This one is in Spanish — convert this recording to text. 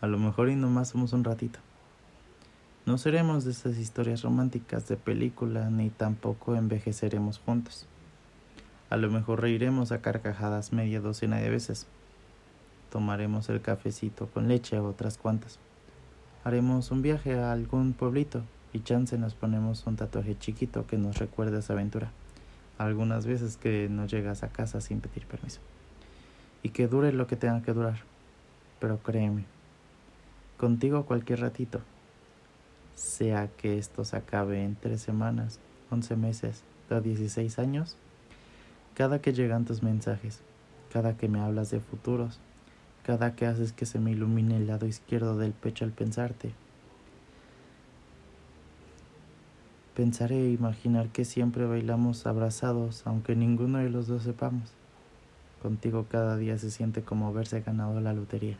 A lo mejor y nomás somos un ratito. No seremos de esas historias románticas de película, ni tampoco envejeceremos juntos. A lo mejor reiremos a carcajadas media docena de veces. Tomaremos el cafecito con leche o otras cuantas. Haremos un viaje a algún pueblito y chance nos ponemos un tatuaje chiquito que nos recuerde esa aventura. Algunas veces que no llegas a casa sin pedir permiso. Y que dure lo que tenga que durar. Pero créeme, contigo cualquier ratito sea que esto se acabe en tres semanas, once meses o dieciséis años, cada que llegan tus mensajes, cada que me hablas de futuros, cada que haces que se me ilumine el lado izquierdo del pecho al pensarte, pensaré e imaginar que siempre bailamos abrazados, aunque ninguno de los dos sepamos. Contigo cada día se siente como haberse ganado la lotería.